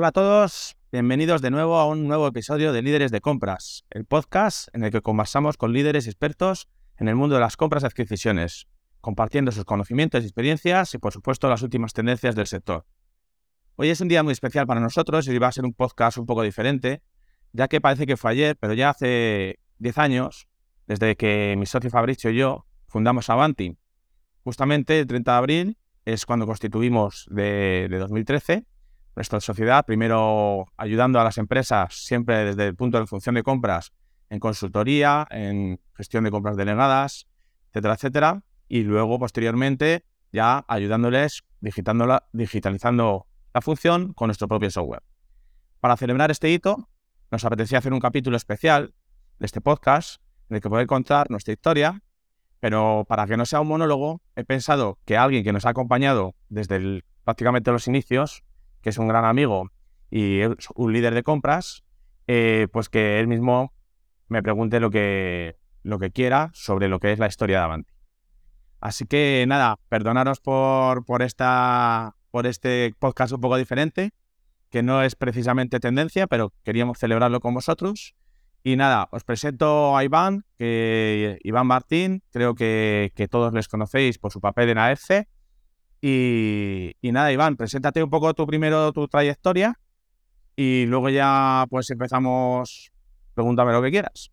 Hola a todos, bienvenidos de nuevo a un nuevo episodio de Líderes de Compras, el podcast en el que conversamos con líderes expertos en el mundo de las compras y adquisiciones, compartiendo sus conocimientos y experiencias y por supuesto las últimas tendencias del sector. Hoy es un día muy especial para nosotros y va a ser un podcast un poco diferente, ya que parece que fue ayer, pero ya hace 10 años, desde que mi socio Fabricio y yo fundamos Avanti. Justamente el 30 de abril es cuando constituimos de, de 2013 nuestra sociedad, primero ayudando a las empresas siempre desde el punto de función de compras en consultoría, en gestión de compras delegadas, etcétera, etcétera, y luego posteriormente ya ayudándoles digitalizando la función con nuestro propio software. Para celebrar este hito, nos apetecía hacer un capítulo especial de este podcast en el que poder contar nuestra historia, pero para que no sea un monólogo, he pensado que alguien que nos ha acompañado desde prácticamente los inicios que es un gran amigo y es un líder de compras, eh, pues que él mismo me pregunte lo que, lo que quiera sobre lo que es la historia de Avanti. Así que nada, perdonaros por, por, esta, por este podcast un poco diferente, que no es precisamente tendencia, pero queríamos celebrarlo con vosotros. Y nada, os presento a Iván, que Iván Martín, creo que, que todos les conocéis por su papel en AFC. Y, nada, Iván, preséntate un poco tu primero tu trayectoria y luego ya pues empezamos. Pregúntame lo que quieras.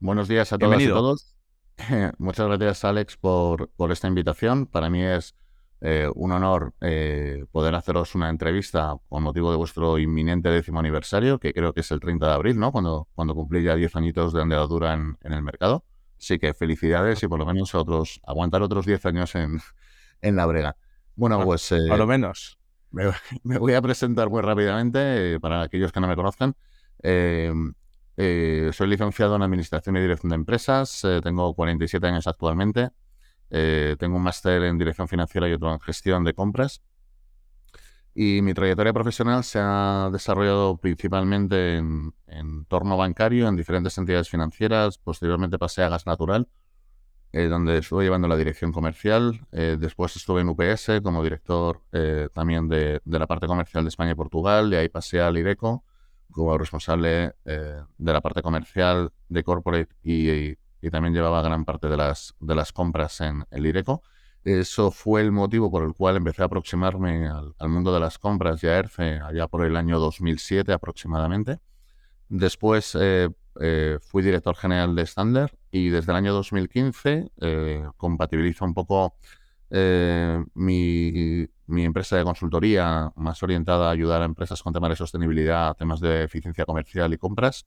Buenos días a todas y todos. Muchas gracias, Alex, por, por esta invitación. Para mí es eh, un honor eh, poder haceros una entrevista con motivo de vuestro inminente décimo aniversario, que creo que es el 30 de abril, ¿no? Cuando, cuando cumplí ya 10 añitos de andadura en, en el mercado. Así que felicidades y por lo menos otros, aguantar otros 10 años en, en la brega. Bueno, pues... Eh, a lo menos. Me, voy a presentar muy rápidamente eh, para aquellos que no me conozcan. Em, eh, soy licenciado en Administración y Dirección de Empresas. tengo 47 años actualmente. tengo un máster en Dirección Financiera y otro en Gestión de Compras. Y mi trayectoria profesional se ha desarrollado principalmente en, en entorno bancario, en diferentes entidades financieras. Posteriormente pasé a gas natural eh, donde estuve llevando la dirección comercial. Eh, después estuve en UPS como director eh, también de, la parte comercial de España y Portugal. Y ahí pasé al IDECO como responsable de la parte comercial de corporate y, también llevaba gran parte de las, de las compras en el IDECO. Eso fue el motivo por el cual empecé a aproximarme al, al mundo de las compras y a ERCE allá por el año 2007 aproximadamente. Después eh, fui director general de Standard y desde el año 2015 eh, compatibilizo un poco eh, mi, empresa de consultoría más orientada a ayudar a empresas con temas de sostenibilidad, temas de eficiencia comercial y compras,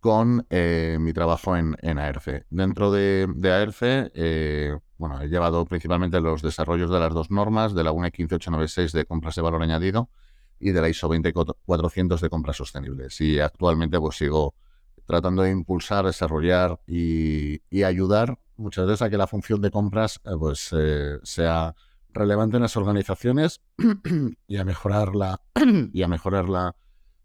con mi trabajo en, en AERCE. Dentro de, de AERCE, bueno, he llevado principalmente los desarrollos de las dos normas, de la 1.15896 de compras de valor añadido y de la ISO 20400 de compras sostenibles. Y actualmente pues sigo tratando de impulsar, desarrollar y, ayudar muchas veces a que la función de compras eh, pues eh, sea relevante en las organizaciones y a mejorar la y a mejorar la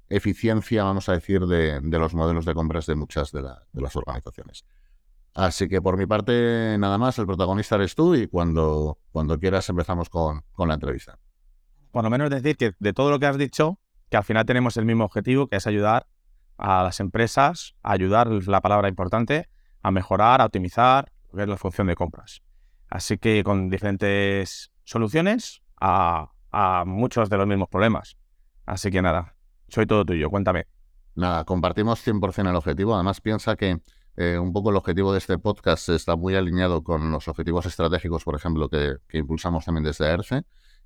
eficiencia, vamos a decir, de, los modelos de compras de muchas de, las organizaciones. Así que por mi parte, nada más, el protagonista eres tú y cuando, cuando quieras empezamos con la entrevista por lo menos decir que de todo lo que has dicho, que al final tenemos el mismo objetivo, que es ayudar a las empresas, a ayudar, la palabra importante, a mejorar, a optimizar lo que es la función de compras. Así que con diferentes soluciones a, muchos de los mismos problemas. Así que nada, soy todo tuyo, cuéntame. Nada, compartimos 100% el objetivo. Además, piensa que eh, un poco el objetivo de este podcast está muy alineado con los objetivos estratégicos, por ejemplo, que, que impulsamos también desde ERCE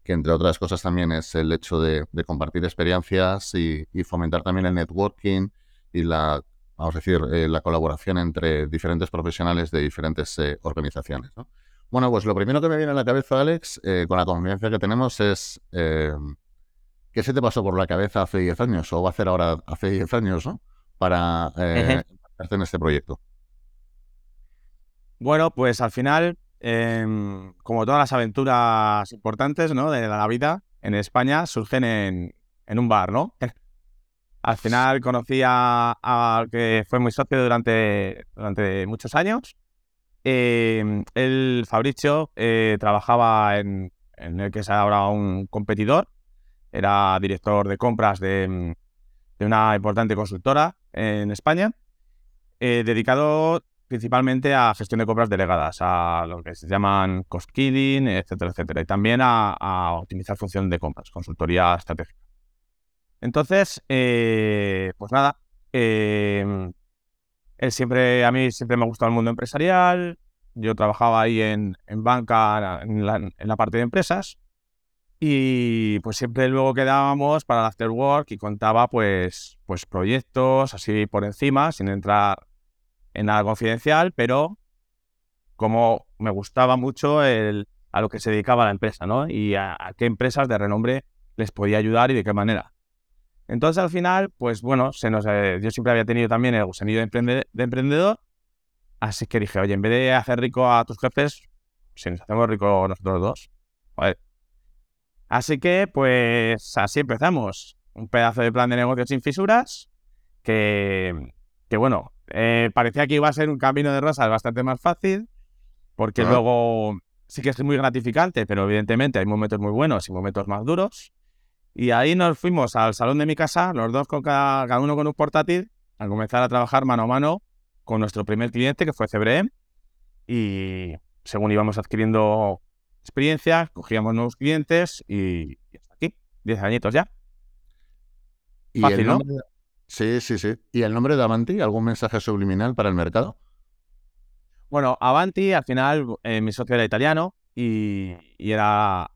que entre otras cosas también es el hecho de, compartir experiencias y, fomentar también el networking y la, vamos a decir, eh, la colaboración entre diferentes profesionales de diferentes eh, organizaciones. Bueno, pues lo primero que me viene a la cabeza, Alex, eh, con la confianza que tenemos es ¿qué se te pasó por la cabeza hace 10 años o va a hacer ahora hace 10 años, ¿no? Para eh, en este proyecto. Bueno, pues al final Em, como todas las aventuras importantes ¿no? de la vida en España, surgen en, un bar, ¿no? Al final conocí a, que fue muy socio durante, durante muchos años. Eh, el Fabricio eh, trabajaba en, en, el que es ahora un competidor era director de compras de, de una importante consultora en España, eh, dedicado principalmente a gestión de compras delegadas, a lo que se llaman cost killing, etcétera, etcétera, y también a, optimizar función de compras, consultoría estratégica. Entonces, eh, pues nada, eh, él siempre, a mí siempre me ha gustado el mundo empresarial, yo trabajaba ahí en, banca, en la, parte de empresas, y pues siempre luego quedábamos para el after work y contaba pues, pues proyectos así por encima, sin entrar en nada confidencial, pero como me gustaba mucho el, a lo que se dedicaba la empresa, ¿no? Y a, qué empresas de renombre les podía ayudar y de qué manera. Entonces al final, pues bueno, se nos, eh, yo siempre había tenido también el gusanillo de, de emprendedor, así que dije, oye, en vez de hacer rico a tus jefes, si nos hacemos rico nosotros dos, Así que, pues así empezamos. Un pedazo de plan de negocio sin fisuras que, que bueno, eh, parecía que iba a ser un camino de rosas bastante más fácil, porque luego sí que es muy gratificante, pero evidentemente hay momentos muy buenos y momentos más duros. Y ahí nos fuimos al salón de mi casa, los dos con cada, uno con un portátil, a comenzar a trabajar mano a mano con nuestro primer cliente, que fue CBRE. Y según íbamos adquiriendo experiencia, cogíamos nuevos clientes y, hasta aquí, 10 añitos ya. Fácil, ¿no? Sí, sí, sí. ¿Y el nombre de Avanti? ¿Algún mensaje subliminal para el mercado? Bueno, Avanti, al final, eh, mi socio era italiano y, era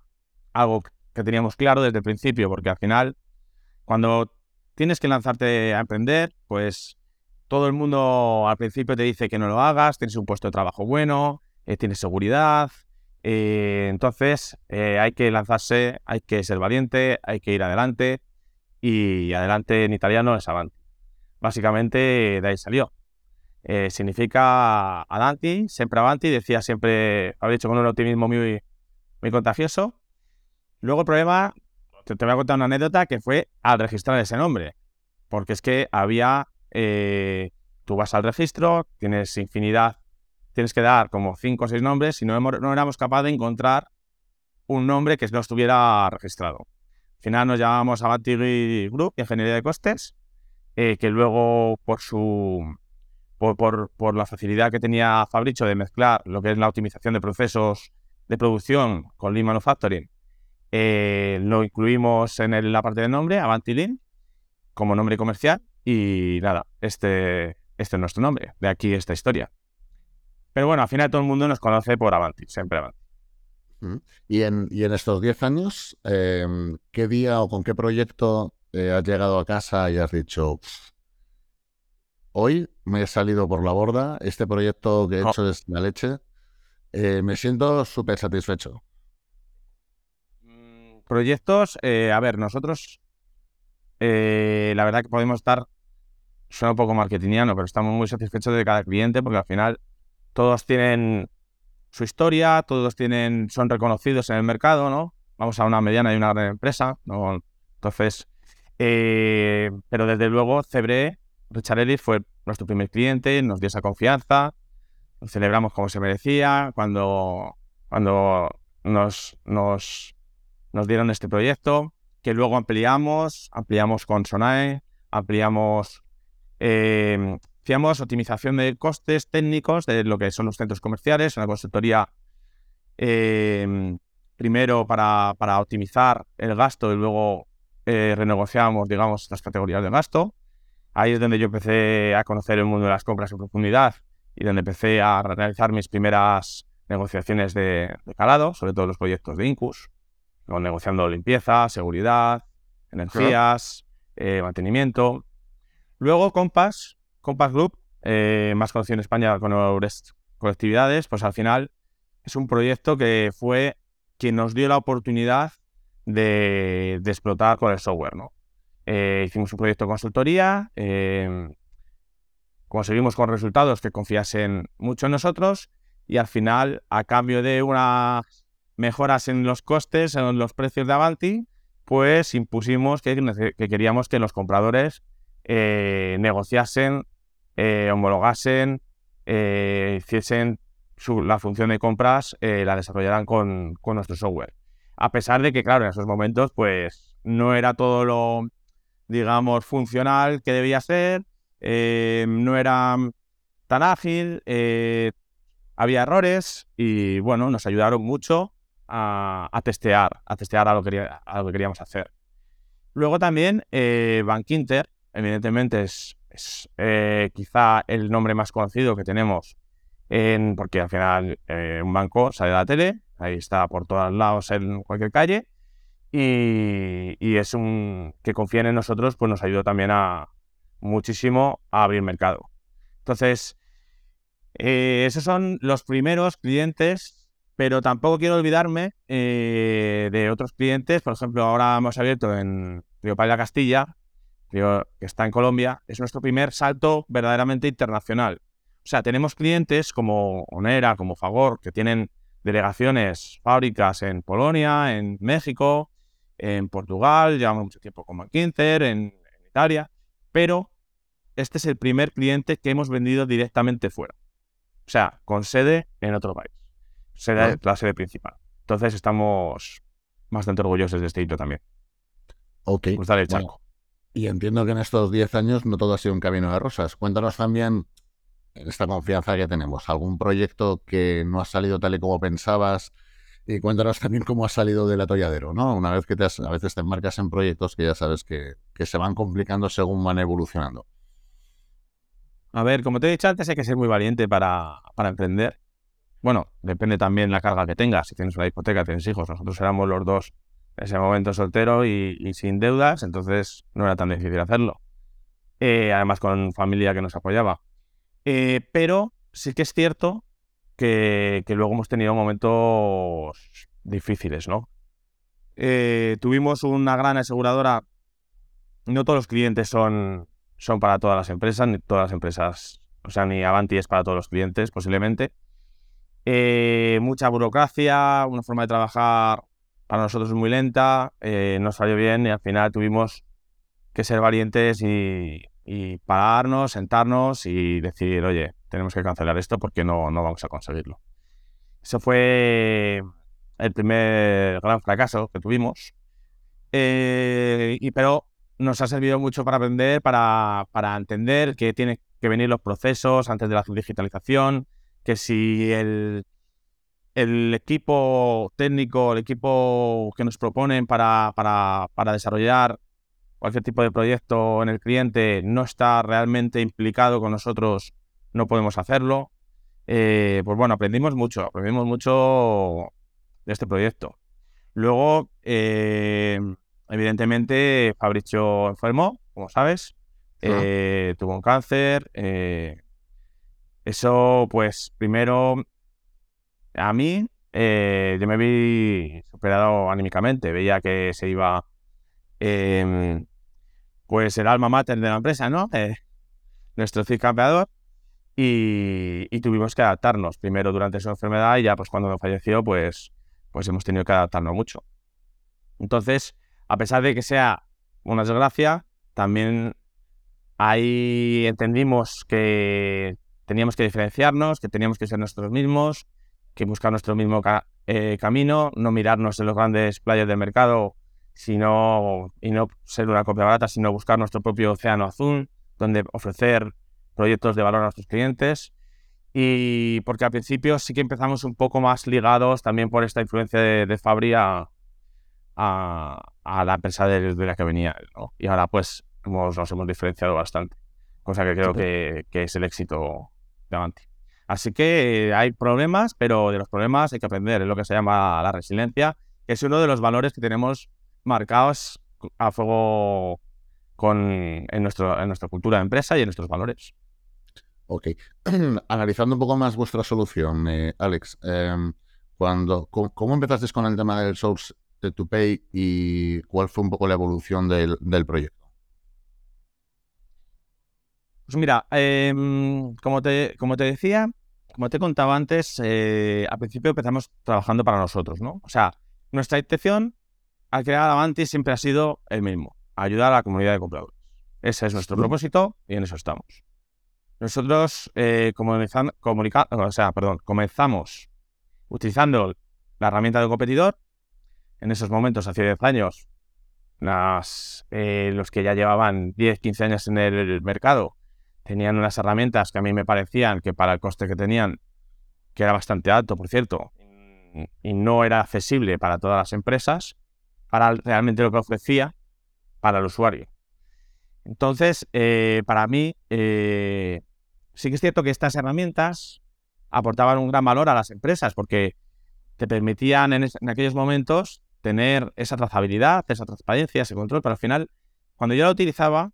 algo que teníamos claro desde el principio, porque al final, cuando tienes que lanzarte a emprender, pues todo el mundo al principio te dice que no lo hagas, tienes un puesto de trabajo bueno, eh, tienes seguridad. Eh, entonces, hay que lanzarse, hay que ser valiente, hay que ir adelante y adelante en italiano es avanti. Básicamente de ahí salió. Eh, significa avanti, siempre avanti, decía siempre, había dicho con un optimismo muy, muy contagioso. Luego el problema, te, voy a contar una anécdota que fue al registrar ese nombre, porque es que había, eh, tú vas al registro, tienes infinidad, tienes que dar como cinco o seis nombres y no, no éramos capaces de encontrar un nombre que no estuviera registrado. Al final nos llamamos Avanti Group, Ingeniería de Costes, eh, que luego por su por, la facilidad que tenía Fabricio de mezclar lo que es la optimización de procesos de producción con Lean Manufacturing, eh, lo incluimos en la parte de nombre, Avanti Lean, como nombre comercial. Y nada, este, este es nuestro nombre, de aquí esta historia. Pero bueno, al final todo el mundo nos conoce por Avanti, siempre Avanti. Y en, en estos 10 años, em, ¿qué día o con qué proyecto eh, has llegado a casa y has dicho, hoy me he salido por la borda, este proyecto que he hecho es la leche, eh, me siento súper satisfecho? Mm, proyectos, eh, a ver, nosotros, la verdad que podemos estar, suena un poco marketingiano, pero estamos muy satisfechos de cada cliente porque al final todos tienen su historia, todos tienen, son reconocidos en el mercado, ¿no? Vamos a una mediana y una gran empresa, ¿no? Entonces, eh, pero desde luego Cebre, Richard fue nuestro primer cliente, nos dio esa confianza, lo celebramos como se merecía, cuando, cuando nos, nos, nos dieron este proyecto, que luego ampliamos, ampliamos con Sonae, ampliamos eh, Hacíamos optimización de costes técnicos de lo que son los centros comerciales, una consultoría em, primero para, para, optimizar el gasto y luego eh, renegociamos, digamos, las categorías de gasto. Ahí es donde yo empecé a conocer el mundo de las compras en profundidad y donde empecé a realizar mis primeras negociaciones de, calado, sobre todo los proyectos de Incus, negociando limpieza, seguridad, energías, eh, mantenimiento. Luego Compass Compact Group, eh, más conocido en España con las colectividades, pues al final es un proyecto que fue quien nos dio la oportunidad de, explotar con el software. ¿no? Eh, hicimos un proyecto de consultoría, eh, conseguimos con resultados que confiasen mucho en nosotros y al final, a cambio de unas mejoras en los costes, en los precios de Avanti, pues impusimos que, queríamos que los compradores negociasen eh, homologasen, eh, hiciesen la función de compras, eh, la desarrollaran con, nuestro software. A pesar de que, claro, en esos momentos, pues no era todo lo, digamos, funcional que debía ser, no era tan ágil, había errores y bueno, nos ayudaron mucho a, testear, a testear a lo, que, a lo que queríamos hacer. Luego también Bankinter, evidentemente es, quizá el nombre más conocido que tenemos en, porque al final un banco sale de la tele, ahí está por todos lados en cualquier calle y, es un que confíen en nosotros, pues nos ayudó también a muchísimo a abrir mercado. Entonces, eh, esos son los primeros clientes, pero tampoco quiero olvidarme eh, de otros clientes. Por ejemplo, ahora hemos abierto en Río Paya Castilla, que está en Colombia. Es nuestro primer salto verdaderamente internacional. O sea, tenemos clientes como Onera, como Fagor, que tienen delegaciones, fábricas en Polonia, en México, en Portugal, llevamos mucho tiempo con McKinsey, en, Italia, pero este es el primer cliente que hemos vendido directamente fuera. O sea, con sede en otro país. Sede, La sede principal. Entonces estamos bastante orgullosos de este hito también. Ok. Pues dale, y entiendo que en estos 10 años no todo ha sido un camino de rosas. Cuéntanos también esta confianza que tenemos. ¿Algún proyecto que no ha salido tal y como pensabas? Y cuéntanos también cómo ha salido del atolladero, ¿no? Una vez que te a veces te embarcas en proyectos que ya sabes que, se van complicando según van evolucionando. A ver, como te he dicho antes, hay que ser muy valiente para, para emprender. Bueno, depende también la carga que tengas. Si tienes una hipoteca, tienes hijos. Nosotros éramos los dos ese momento solteros y, sin deudas, entonces no era tan difícil hacerlo. Eh, además, con familia que nos apoyaba. Eh, pero sí que es cierto que, luego hemos tenido momentos difíciles, ¿no? Eh, tuvimos una gran aseguradora. No todos los clientes son, son para todas las empresas, ni todas las empresas, o sea, ni Avanti es para todos los clientes, posiblemente. Mucha burocracia, una forma de trabajar para nosotros muy lenta, eh, no salió bien y al final tuvimos que ser valientes y, y pararnos, sentarnos y decir, oye, tenemos que cancelar esto porque no, no vamos a conseguirlo. Eso fue el primer gran fracaso que tuvimos. Eh, y, pero nos ha servido mucho para aprender, para, para entender que tienen que venir los procesos antes de la digitalización, que si el, el equipo técnico, el equipo que nos proponen para, para, para desarrollar cualquier tipo de proyecto en el cliente no está realmente implicado con nosotros, no podemos hacerlo. Eh, pues bueno, aprendimos mucho, aprendimos mucho de este proyecto. Luego, eh, evidentemente, Fabricio enfermó, como sabes, eh, tuvo un cáncer. eso, pues, primero, a mí, yo me vi superado anímicamente, veía que se iba em, pues el alma mater de la empresa, ¿no? Eh, nuestro campeador. Y, tuvimos que adaptarnos primero durante su enfermedad y ya pues cuando falleció pues, pues hemos tenido que adaptarnos mucho. Entonces, a pesar de que sea una desgracia, también ahí entendimos que teníamos que diferenciarnos, que teníamos que ser nosotros mismos, que buscar nuestro mismo eh, camino, no mirarnos en los grandes playas del mercado sino, y no ser una copia barata, sino buscar nuestro propio océano azul, donde ofrecer proyectos de valor a nuestros clientes. Y porque al principio sí que empezamos un poco más ligados también por esta influencia de, de Fabri a, la empresa de, la que venía. Y ahora pues nos hemos diferenciado bastante, cosa que creo que, que es el éxito de Avanti. Así que hay problemas, pero de los problemas hay que aprender, es lo que se llama la resiliencia, que es uno de los valores que tenemos marcados a fuego con, en, nuestro, en nuestra cultura de empresa y en nuestros valores. Ok. Analizando un poco más vuestra solución, eh, Alex, em, cuando, ¿cómo, empezaste con el tema del Source to Pay y cuál fue un poco la evolución del, proyecto? Pues mira, em, como, te, como te decía, como te contaba antes, eh, al principio empezamos trabajando para nosotros, ¿no? O sea, nuestra intención al crear Avanti siempre ha sido el mismo, ayudar a la comunidad de compradores. Ese es nuestro propósito y en eso estamos. Nosotros eh, o sea, perdón, comenzamos utilizando la herramienta de competidor. En esos momentos, hace 10 años, las, eh, los que ya llevaban 10, 15 años en el mercado tenían unas herramientas que a mí me parecían que para el coste que tenían, que era bastante alto, por cierto, y no era accesible para todas las empresas, para realmente lo que ofrecía para el usuario. Entonces, eh, para mí, eh, sí que es cierto que estas herramientas aportaban un gran valor a las empresas porque te permitían en, aquellos momentos tener esa trazabilidad, esa transparencia, ese control, pero al final, cuando yo la utilizaba,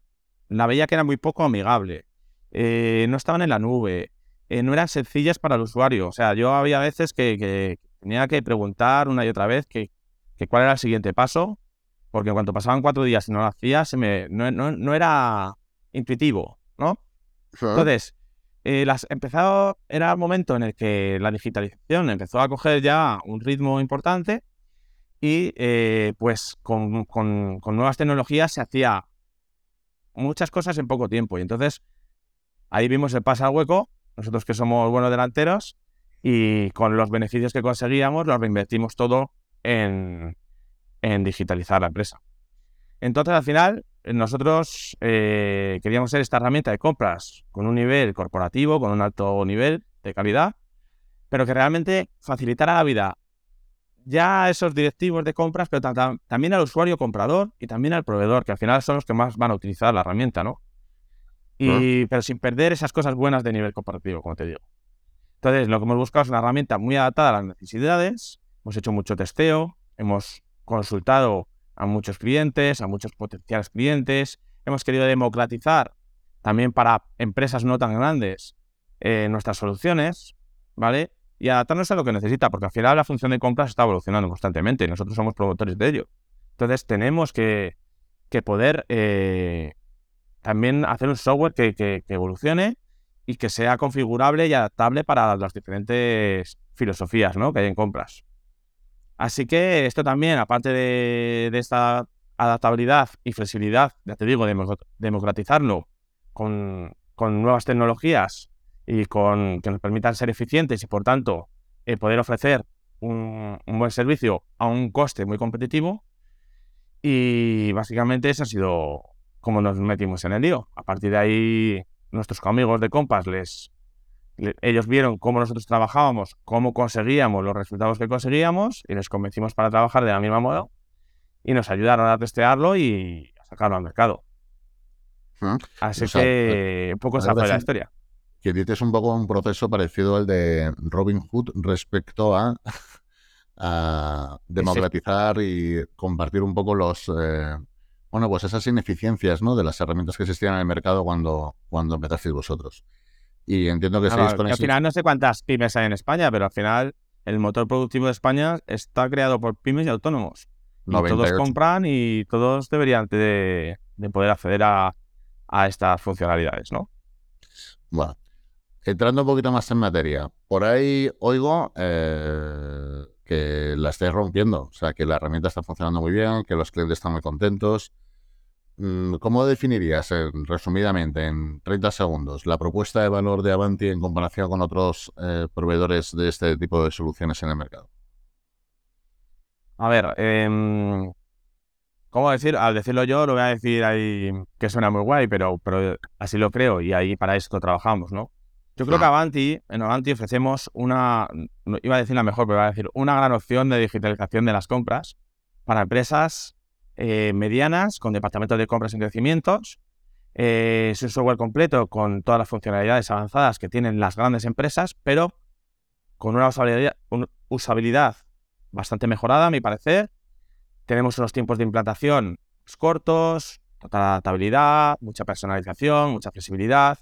la veía que era muy poco amigable, eh, no estaban en la nube, no eran sencillas para el usuario. O sea, yo había veces que, tenía que preguntar una y otra vez que, cuál era el siguiente paso, porque en cuanto pasaban cuatro días y no lo hacía, se me, no, era intuitivo, ¿no? Entonces, eh, las, empezado, era el momento en el que la digitalización empezó a coger ya un ritmo importante y eh, pues con, con, nuevas tecnologías se hacía muchas cosas en poco tiempo. Y entonces ahí vimos el paso al hueco, nosotros que somos buenos delanteros, y con los beneficios que conseguíamos los reinvertimos todo en, digitalizar la empresa. Entonces, al final, nosotros eh, queríamos ser esta herramienta de compras con un nivel corporativo, con un alto nivel de calidad, pero que realmente facilitara la vida ya a esos directivos de compras, pero también al usuario comprador y también al proveedor, que al final son los que más van a utilizar la herramienta, ¿no? Y, Pero sin perder esas cosas buenas de nivel corporativo, como te digo. Entonces, lo que hemos buscado es una herramienta muy adaptada a las necesidades. Hemos hecho mucho testeo, hemos consultado a muchos clientes, a muchos potenciales clientes. Hemos querido democratizar también para empresas no tan grandes eh, nuestras soluciones, ¿vale? Y adaptarnos a lo que necesita, porque al final la función de compras está evolucionando constantemente y nosotros somos promotores de ello. Entonces tenemos que, poder eh, también hacer un software que evolucione y que sea configurable y adaptable para las diferentes filosofías ¿no? que hay en compras. Así que esto también, aparte de, esta adaptabilidad y flexibilidad, ya te digo, democratizarlo con, nuevas tecnologías y con que nos permitan ser eficientes y por tanto eh, poder ofrecer un, buen servicio a un coste muy competitivo. Y básicamente eso ha sido como nos metimos en el lío. A partir de ahí nuestros amigos de Compass les, ellos vieron cómo nosotros trabajábamos, cómo conseguíamos los resultados que conseguíamos y les convencimos para trabajar de la misma modo y nos ayudaron a testearlo y a sacarlo al mercado. Ah, Así que un poco esa fue la historia. Que dices un poco un proceso parecido al de Robin Hood respecto a, a democratizar y compartir un poco los, eh, bueno, pues esas ineficiencias, ¿no? De las herramientas que existían en el mercado cuando, cuando empezasteis vosotros. Y entiendo que estáis con Al final no sé cuántas pymes hay en España, pero al final el motor productivo de España está creado por pymes y autónomos. Y todos compran y todos deberían de, poder acceder a, estas funcionalidades, ¿no? Bueno, entrando un poquito más en materia, por ahí oigo eh, que la estáis rompiendo, o sea, que la herramienta está funcionando muy bien, que los clientes están muy contentos. Mm, ¿Cómo definirías, resumidamente, en 30 segundos, la propuesta de valor de Avanti en comparación con otros eh, proveedores de este tipo de soluciones en el mercado? A ver, eh, ¿cómo decir? Al decirlo yo, lo voy a decir ahí que suena muy guay, pero, pero así lo creo y ahí para esto trabajamos, ¿no? Yo creo que Avanti, en Avanti ofrecemos una, iba a decir la mejor, pero iba a decir una gran opción de digitalización de las compras para empresas eh, medianas con departamentos de compras en crecimientos. Eh, es un software completo con todas las funcionalidades avanzadas que tienen las grandes empresas, pero con una usabilidad, una usabilidad bastante mejorada, a mi parecer. Tenemos unos tiempos de implantación cortos, total adaptabilidad, mucha personalización, mucha flexibilidad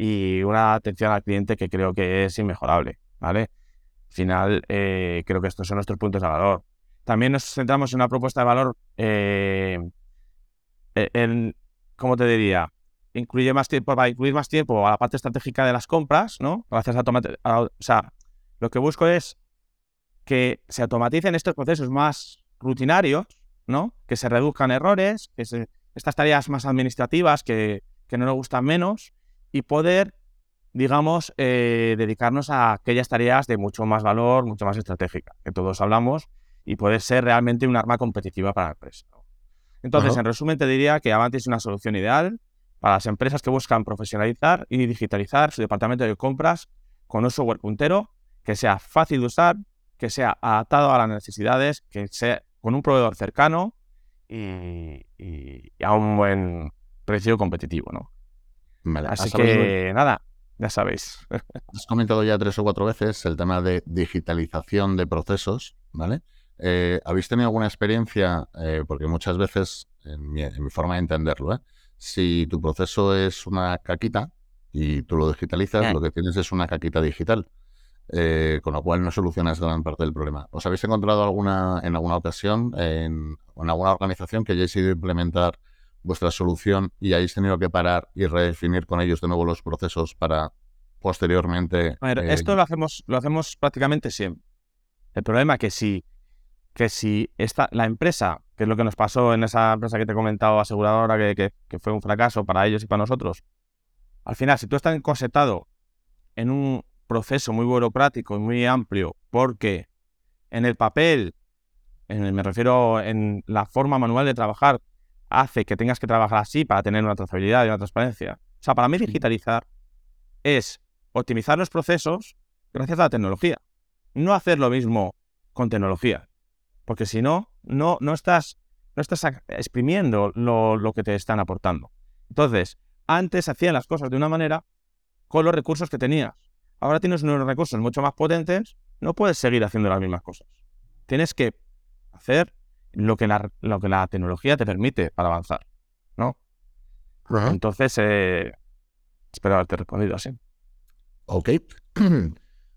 y una atención al cliente que creo que es inmejorable, ¿vale? Al final, eh, creo que estos son nuestros puntos de valor. También nos centramos en una propuesta de valor eh, e-, en, ¿cómo te diría? Incluye más tiempo, para incluir más tiempo a la parte estratégica de las compras, ¿no? Gracias a, o sea, lo que busco es que se automaticen estos procesos más rutinarios, ¿no? Que se reduzcan errores, que se, estas tareas más administrativas que, que no nos gustan menos y poder, digamos, eh, dedicarnos a aquellas tareas de mucho más valor, mucho más estratégica, que todos hablamos, y poder ser realmente un arma competitiva para la empresa. Entonces, Ajá. en resumen, te diría que Avanti es una solución ideal para las empresas que buscan profesionalizar y digitalizar su departamento de compras con un software puntero que sea fácil de usar, que sea adaptado a las necesidades, que sea con un proveedor cercano y, y- y a un buen precio competitivo, ¿no? Vale, Así que nada, ya sabéis. Has comentado ya tres o cuatro veces el tema de digitalización de procesos, ¿vale? Eh, ¿Habéis tenido alguna experiencia? Eh, porque muchas veces, en mi, en mi forma de entenderlo, ¿eh? si tu proceso es una caquita y tú lo digitalizas, Eh. lo que tienes es una caquita digital, eh, con lo cual no solucionas gran parte del problema. ¿Os habéis encontrado alguna en alguna ocasión en, en alguna organización que hayáis ido a implementar vuestra solución y hayáis tenido que parar y redefinir con ellos de nuevo los procesos para posteriormente. A ver, eh, esto lo hacemos, lo hacemos prácticamente siempre. El problema que si, que si esta, la empresa, que es lo que nos pasó en esa empresa que te he comentado, aseguradora, que, que- que fue un fracaso para ellos y para nosotros, al final, si tú estás encosetado en un proceso muy burocrático y muy amplio, porque en el papel, en el- me refiero en la forma manual de trabajar, hace que tengas que trabajar así para tener una trazabilidad y una transparencia. O sea, para mí digitalizar es optimizar los procesos gracias a la tecnología. No hacer lo mismo con tecnología. Porque si no, no, no estás, no estás exprimiendo lo, lo que te están aportando. Entonces, antes hacían las cosas de una manera con los recursos que tenías. Ahora tienes unos recursos mucho más potentes, no puedes seguir haciendo las mismas cosas. Tienes que hacer lo que la, lo que la tecnología te permite para avanzar. ¿no? Entonces, eh, espero haberte respondido así. Ok.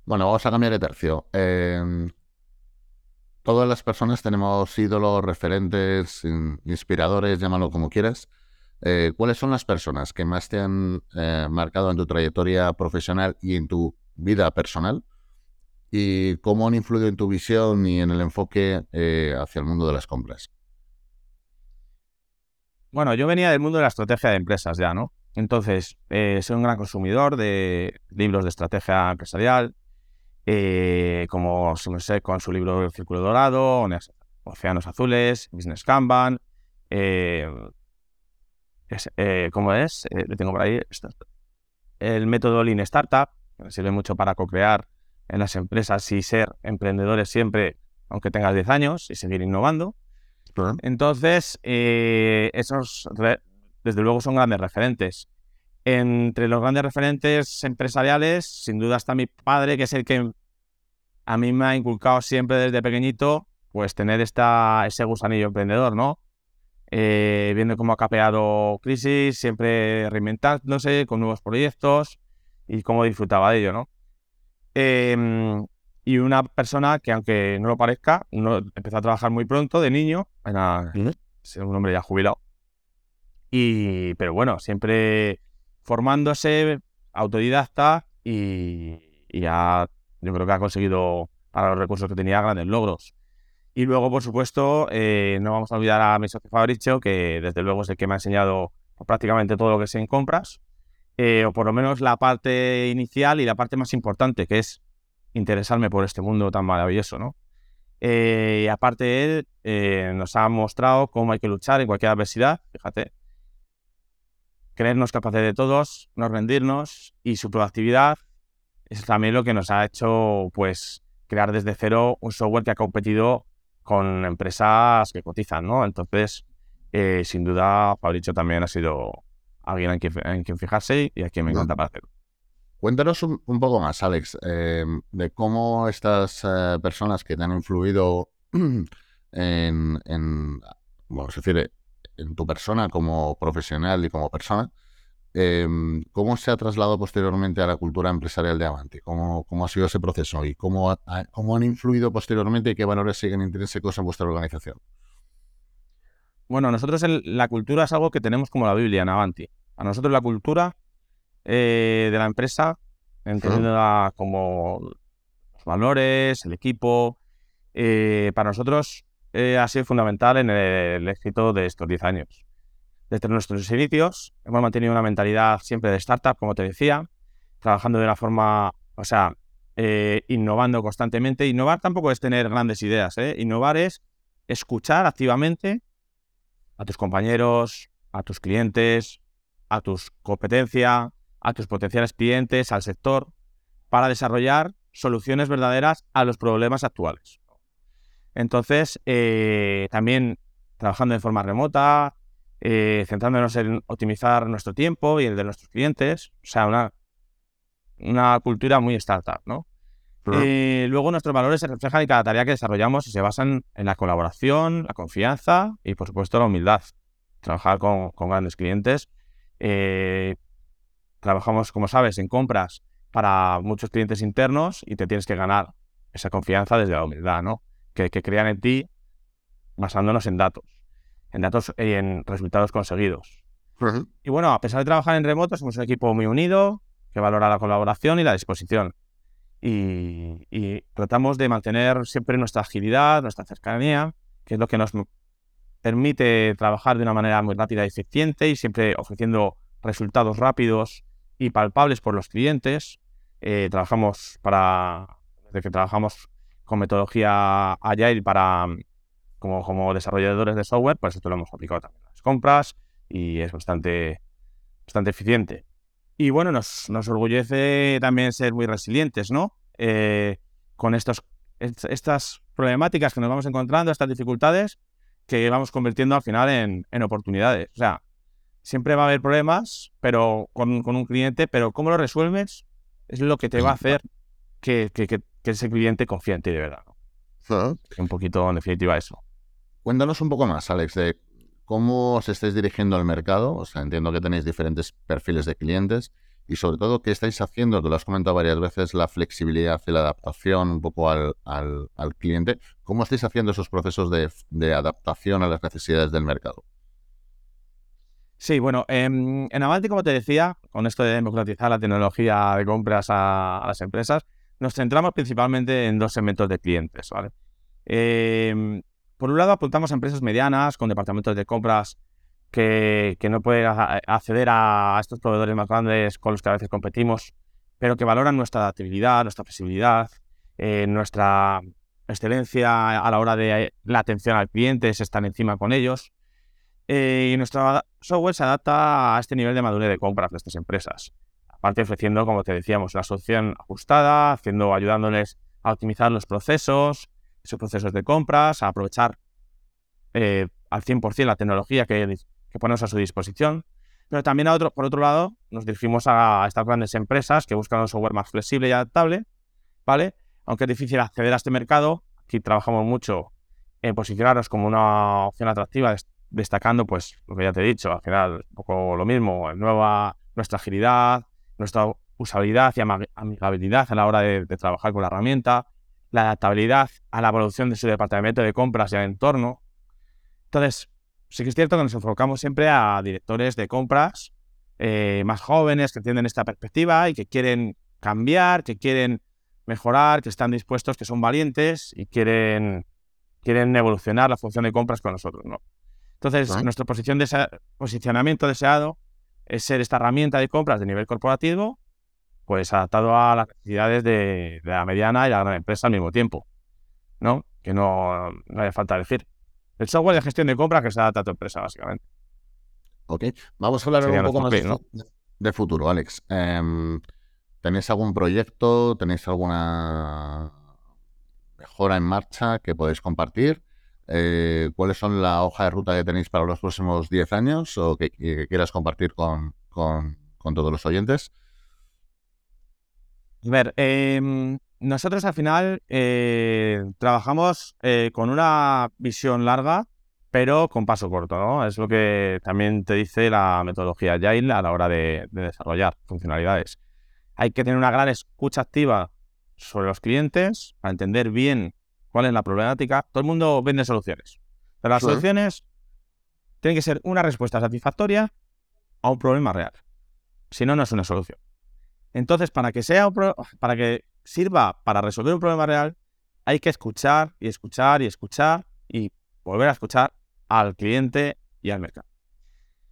bueno, vamos a cambiar de tercio. Eh, todas las personas tenemos ídolos, referentes, in- inspiradores, llámalo como quieras. Eh, ¿Cuáles son las personas que más te han eh, marcado en tu trayectoria profesional y en tu vida personal? ¿Y cómo han influido en tu visión y en el enfoque eh, hacia el mundo de las compras? Bueno, yo venía del mundo de la estrategia de empresas ya, ¿no? Entonces, eh, soy un gran consumidor de libros de estrategia empresarial, eh, como sé con su libro El Círculo Dorado, Océanos Azules, Business Kanban, ¿cómo es? Le tengo por ahí. El método Lean Startup, que me sirve mucho para co-crear en las empresas y ser emprendedores siempre, aunque tengas 10 años, y seguir innovando. Entonces, eh, esos desde luego son grandes referentes. Entre los grandes referentes empresariales, sin duda está mi padre, que es el que a mí me ha inculcado siempre desde pequeñito, pues tener esta, ese gusanillo emprendedor, ¿no? Eh, viendo cómo ha capeado crisis, siempre reinventándose con nuevos proyectos y cómo disfrutaba de ello, ¿no? Em, y una persona que, aunque no lo parezca, empezó a trabajar muy pronto, de niño, era es un hombre ya jubilado. Y, pero bueno, siempre formándose, autodidacta y, y ya yo creo que ha conseguido para los recursos que tenía grandes logros. Y luego, por supuesto, eh, no vamos a olvidar a mi socio Fabricio, que desde luego es el que me ha enseñado prácticamente todo lo que sé en compras, eh, o por lo menos la parte inicial y la parte más importante, que es interesarme por este mundo tan maravilloso, ¿no? Eh, y aparte él eh, nos ha mostrado cómo hay que luchar en cualquier adversidad, fíjate, creernos capaces de todos, no rendirnos y su proactividad es también lo que nos ha hecho pues crear desde cero un software que ha competido con empresas que cotizan, ¿no? Entonces, eh, sin duda, Fabricio también ha sido alguien en quien, en quien fijarse y a quien me encanta para hacerlo. Cuéntanos un, un poco más, Alex, eh, de cómo estas eh, personas que te han influido en, en, bueno, es decir, en tu persona como profesional y como persona, eh, ¿cómo se ha trasladado posteriormente a la cultura empresarial de Avanti? ¿Cómo, cómo ha sido ese proceso y cómo, ha- cómo han influido posteriormente y qué valores siguen intrínsecos en vuestra organización? Bueno, nosotros el- la cultura es algo que tenemos como la Biblia en Avanti. A nosotros la cultura eh, de la empresa, entendiéndola como los valores, el equipo, eh, para nosotros eh, ha sido fundamental en el, éxito de estos 10 años. Desde nuestros inicios hemos mantenido una mentalidad siempre de startup, como te decía, trabajando de una forma, o sea, eh, innovando constantemente. Innovar tampoco es tener grandes ideas, ¿eh? Innovar es escuchar activamente a tus compañeros, a tus clientes, a tus competencia, a tus potenciales clientes, al sector, para desarrollar soluciones verdaderas a los problemas actuales. Entonces, eh, también trabajando de forma remota, eh, centrándonos en optimizar nuestro tiempo y el de nuestros clientes, o sea, una, una cultura muy startup, ¿no? Eh, luego nuestros valores se reflejan en cada tarea que desarrollamos y se basan en la colaboración, la confianza y por supuesto la humildad. Trabajar con, grandes clientes. Eh, trabajamos, como sabes, en compras para muchos clientes internos y te tienes que ganar esa confianza desde la humildad, ¿no? Que, crean en ti basándonos en datos, en datos y en resultados conseguidos. Y bueno, a pesar de trabajar en remoto, somos un equipo muy unido que valora la colaboración y la disposición y, tratamos de mantener siempre nuestra agilidad, nuestra cercanía, que es lo que nos permite trabajar de una manera muy rápida y eficiente y siempre ofreciendo resultados rápidos y palpables por los clientes. Eh, trabajamos para, desde que trabajamos con metodología Agile para, como, como desarrolladores de software, pues esto lo hemos aplicado también a las compras y es bastante, bastante eficiente. Y bueno, nos, nos orgullece también ser muy resilientes, ¿no? Eh, con estos, estas problemáticas que nos vamos encontrando, estas dificultades que vamos convirtiendo al final en, en oportunidades. O sea, siempre va a haber problemas pero con, con, un cliente, pero cómo lo resuelves es lo que te va a hacer que, que, que, ese cliente confíe en ti de verdad. Un poquito, en definitiva, eso. Cuéntanos un poco más, Alex, de cómo os estáis dirigiendo al mercado. O sea, entiendo que tenéis diferentes perfiles de clientes y sobre todo qué estáis haciendo, tú lo has comentado varias veces, la flexibilidad y la adaptación un poco al, cliente. ¿Cómo estáis haciendo esos procesos de, adaptación a las necesidades del mercado? Sí, bueno, en, Avanti, como te decía, con esto de democratizar la tecnología de compras a, las empresas, nos centramos principalmente en dos segmentos de clientes, ¿vale? Em, por un lado, apuntamos a empresas medianas con departamentos de compras que, no pueden acceder a estos proveedores más grandes con los que a veces competimos, pero que valoran nuestra adaptabilidad, nuestra flexibilidad, eh, nuestra excelencia a la hora de la atención al cliente, se están encima con ellos. Eh, y nuestro software se adapta a este nivel de madurez de compras de estas empresas. Aparte ofreciendo, como te decíamos, la solución ajustada, haciendo, ayudándoles a optimizar los procesos, esos procesos de compras, a aprovechar eh, al 100% la tecnología que ponemos a su disposición. Pero también, a otro, por otro lado, nos dirigimos a estas grandes empresas que buscan un software más flexible y adaptable, ¿vale? Aunque es difícil acceder a este mercado, aquí trabajamos mucho en posicionarnos como una opción atractiva, destacando, pues, lo que ya te he dicho, al final, un poco lo mismo, nueva, nuestra agilidad, nuestra usabilidad y amigabilidad a la hora de trabajar con la herramienta, la adaptabilidad a la evolución de su departamento de compras y al entorno. Entonces, sí que es cierto que nos enfocamos siempre a directores de compras eh, más jóvenes que entienden esta perspectiva y que quieren cambiar, que quieren mejorar, que están dispuestos, que son valientes y quieren, quieren evolucionar la función de compras con nosotros. ¿no? Entonces, nuestro posición de posicionamiento deseado es ser esta herramienta de compras de nivel corporativo, pues adaptado a las necesidades de, la mediana y la gran empresa al mismo tiempo. ¿no? Que no, no haya falta decir. El software de gestión de compras que se adapta a tu empresa, básicamente. Ok, vamos a hablar un poco más de, futuro, Alex. Em, ¿Tenéis algún proyecto? ¿Tenéis alguna mejora en marcha que podéis compartir? Eh, ¿Cuáles son la hoja de ruta que tenéis para los próximos 10 años o que, quieras compartir con, todos los oyentes? A ver, eh, nosotros al final eh, trabajamos eh, con una visión larga, pero con paso corto, ¿no? Es lo que también te dice la metodología Agile a la hora de, desarrollar funcionalidades. Hay que tener una gran escucha activa sobre los clientes para entender bien cuál es la problemática. Todo el mundo vende soluciones. Pero las soluciones tienen que ser una respuesta satisfactoria a un problema real. Si no, no es una solución. Entonces, para que sea para que sirva para resolver un problema real, hay que escuchar y escuchar y escuchar y volver a escuchar al cliente y al mercado.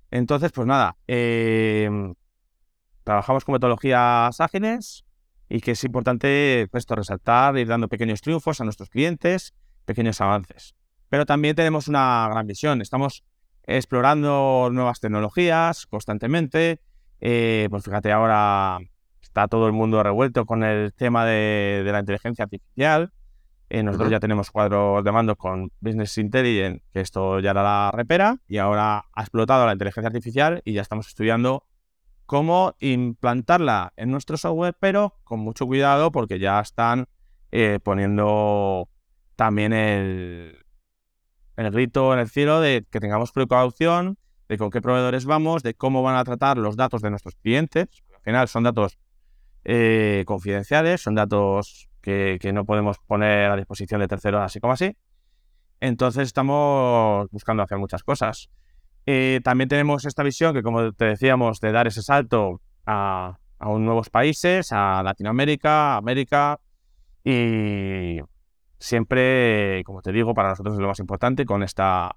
Entonces, pues nada, em, trabajamos con metodologías ágiles y que es importante pues, esto, resaltar, ir dando pequeños triunfos a nuestros clientes, pequeños avances. Pero también tenemos una gran visión. Estamos explorando nuevas tecnologías constantemente. Eh, pues fíjate, ahora está todo el mundo revuelto con el tema de, la inteligencia artificial. Eh, nosotros ya tenemos cuadros de mando con Business Intelligence, que esto ya era la repera, y ahora ha explotado la inteligencia artificial y ya estamos estudiando cómo implantarla en nuestro software, pero con mucho cuidado porque ya están eh, poniendo también el, el grito en el cielo de que tengamos precaución, de con qué proveedores vamos, de cómo van a tratar los datos de nuestros clientes. Al final son datos eh, confidenciales, son datos que, no podemos poner a disposición de terceros así como así. Entonces estamos buscando hacer muchas cosas. Eh, también tenemos esta visión que, como te decíamos, de dar ese salto a, a nuevos países, a Latinoamérica, América, y siempre, como te digo, para nosotros es lo más importante, con esta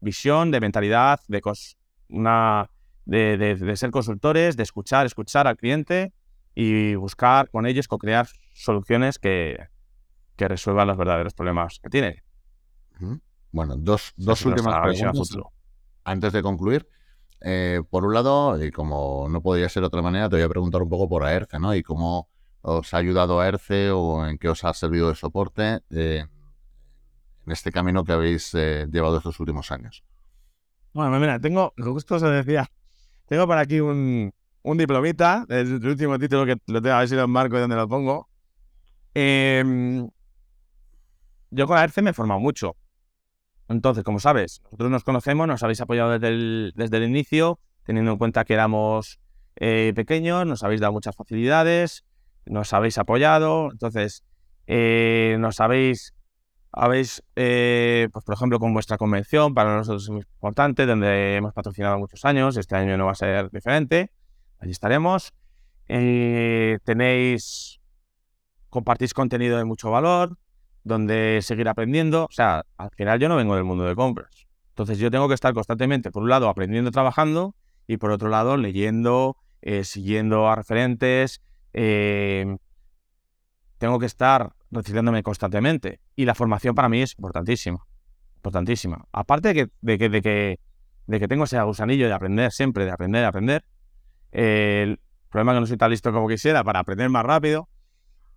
visión de mentalidad, de, una, de, de, ser consultores, de escuchar, escuchar al cliente y buscar con ellos co-crear soluciones que, que, resuelvan los verdaderos problemas que tienen. Bueno, dos, dos últimas preguntas antes de concluir. Eh, por un lado, y como no podría ser de otra manera, te voy a preguntar un poco por AERCE, ¿no? Y cómo os ha ayudado AERCE o en qué os ha servido de soporte eh, en este camino que habéis eh, llevado estos últimos años. Bueno, mira, tengo, justo se decía, tengo para aquí un, un diplomita, el, último título que lo tengo, a ver si lo marco y dónde lo pongo. Em, yo con AERCE me he formado mucho. Entonces, como sabes, nosotros nos conocemos, nos habéis apoyado desde el, desde el inicio, teniendo en cuenta que éramos eh, pequeños, nos habéis dado muchas facilidades, nos habéis apoyado, entonces eh, nos habéis, habéis eh, pues por ejemplo, con vuestra convención, para nosotros es muy importante, donde hemos patrocinado muchos años, este año no va a ser diferente, allí estaremos. Eh, tenéis, compartís contenido de mucho valor, donde seguir aprendiendo, o sea, al final yo no vengo del mundo de compras, entonces yo tengo que estar constantemente, por un lado, aprendiendo, trabajando, y por otro lado, leyendo, siguiendo a referentes, eh, tengo que estar reciclándome constantemente. Y la formación para mí es importantísima. Importantísima. Aparte de que, de que, de que, de que tengo ese gusanillo de aprender siempre, de aprender, de aprender. El problema es que no soy tan listo como quisiera para aprender más rápido.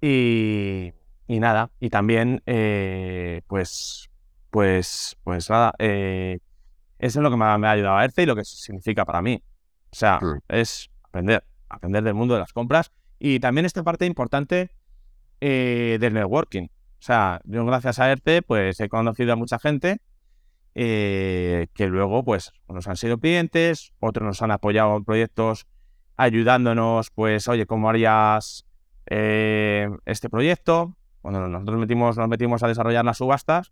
Y, y nada. Y también, eh, pues, pues, pues nada. Eh, eso es lo que me ha, ayudado a ERCE y lo que significa para mí. O sea, es aprender, aprender del mundo de las compras y también esta parte importante eh, del networking. O sea, yo gracias a ERTE pues he conocido a mucha gente eh, que luego pues nos han sido clientes, otros nos han apoyado en proyectos ayudándonos, pues, oye, ¿cómo harías eh, este proyecto? Cuando nosotros metimos, nos metimos a desarrollar las subastas,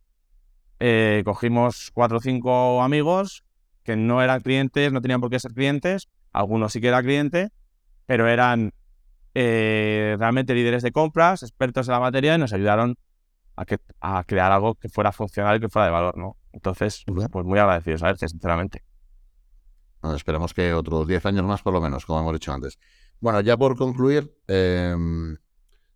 cogimos cuatro o cinco amigos que no eran clientes, no tenían por qué ser clientes, algunos sí que eran clientes, pero eran eh, realmente líderes de compras, expertos en la materia y nos ayudaron a, que, a crear algo que fuera funcional y que fuera de valor, ¿no? Entonces, pues muy agradecidos a veces, sinceramente. Esperamos que otros 10 años más, por lo menos, como hemos dicho antes. Bueno, ya por concluir, em,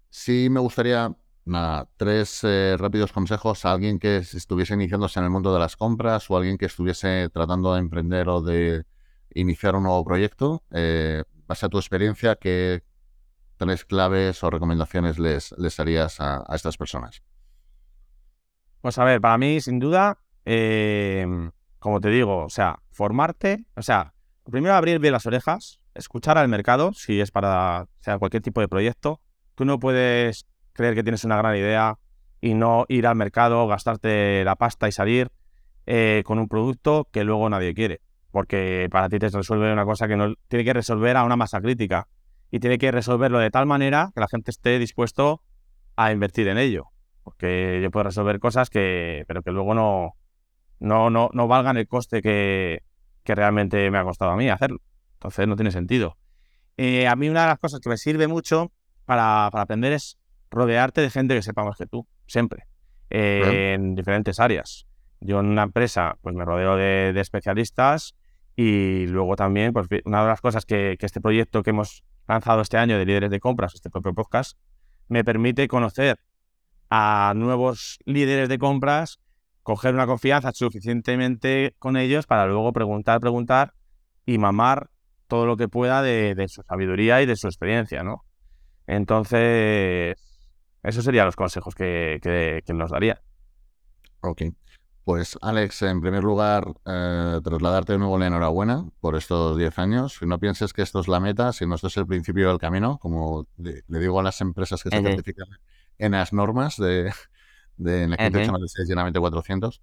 sí me gustaría, nada, tres eh, rápidos consejos a alguien que estuviese iniciándose en el mundo de las compras o alguien que estuviese tratando de emprender o de iniciar un nuevo proyecto. Eh, base a tu experiencia, ¿qué, tres claves o recomendaciones les, les harías a, estas personas? Pues a ver, para mí, sin duda, em, como te digo, o sea, formarte, o sea, primero abrir bien las orejas, escuchar al mercado, si es para sea, cualquier tipo de proyecto. Tú no puedes creer que tienes una gran idea y no ir al mercado, gastarte la pasta y salir eh, con un producto que luego nadie quiere. Porque para ti te resuelve una cosa que no tiene que resolver a una masa crítica y tiene que resolverlo de tal manera que la gente esté dispuesto a invertir en ello. Porque yo puedo resolver cosas que, pero que luego no, no, no, no valgan el coste que, que realmente me ha costado a mí hacerlo. Entonces no tiene sentido. Eh, a mí una de las cosas que me sirve mucho para, para aprender es rodearte de gente que sepa más que tú, siempre, en diferentes áreas. Yo en una empresa pues me rodeo de, de, especialistas y luego también pues una de las cosas que, que este proyecto que hemos lanzado este año de líderes de compras, este propio podcast, me permite conocer a nuevos líderes de compras coger una confianza suficientemente con ellos para luego preguntar, preguntar y mamar todo lo que pueda de, su sabiduría y de su experiencia, ¿no? Entonces, esos serían los consejos que, que, nos daría. Ok. Pues Alex, en primer lugar, eh, trasladarte de nuevo la enhorabuena por estos 10 años. Y no pienses que esto es la meta, sino esto es el principio del camino, como le, digo a las empresas que se certifican en las normas de, de en la que uh llenamente 400.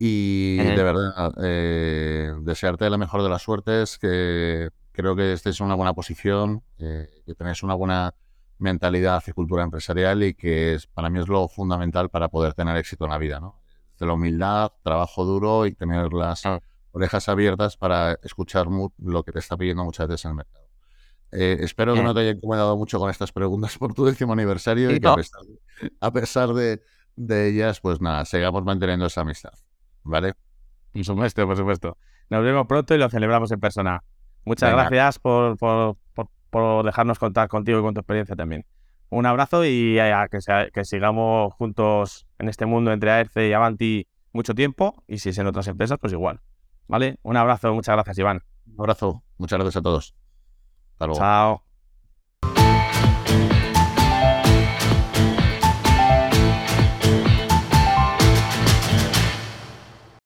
Y de verdad, eh, desearte la mejor de las suertes, que creo que estés en una buena posición, eh, que tenés una buena mentalidad y cultura empresarial y que es, para mí es lo fundamental para poder tener éxito en la vida, ¿no? De la humildad, trabajo duro y tener las ah. orejas abiertas para escuchar lo que te está pidiendo muchas veces el mercado. Eh, espero que no te haya incomodado mucho con estas preguntas por tu décimo aniversario y, que a pesar, de, ellas, pues nada, sigamos manteniendo esa amistad, ¿vale? Por supuesto, por supuesto. Nos vemos pronto y lo celebramos en persona. Muchas gracias por, por, dejarnos contar contigo y con tu experiencia también. Un abrazo y que, que sigamos juntos en este mundo entre Aerce y Avanti mucho tiempo y si es en otras empresas, pues igual. ¿Vale? Un abrazo, muchas gracias, Iván. Un abrazo, muchas gracias a todos. Chao.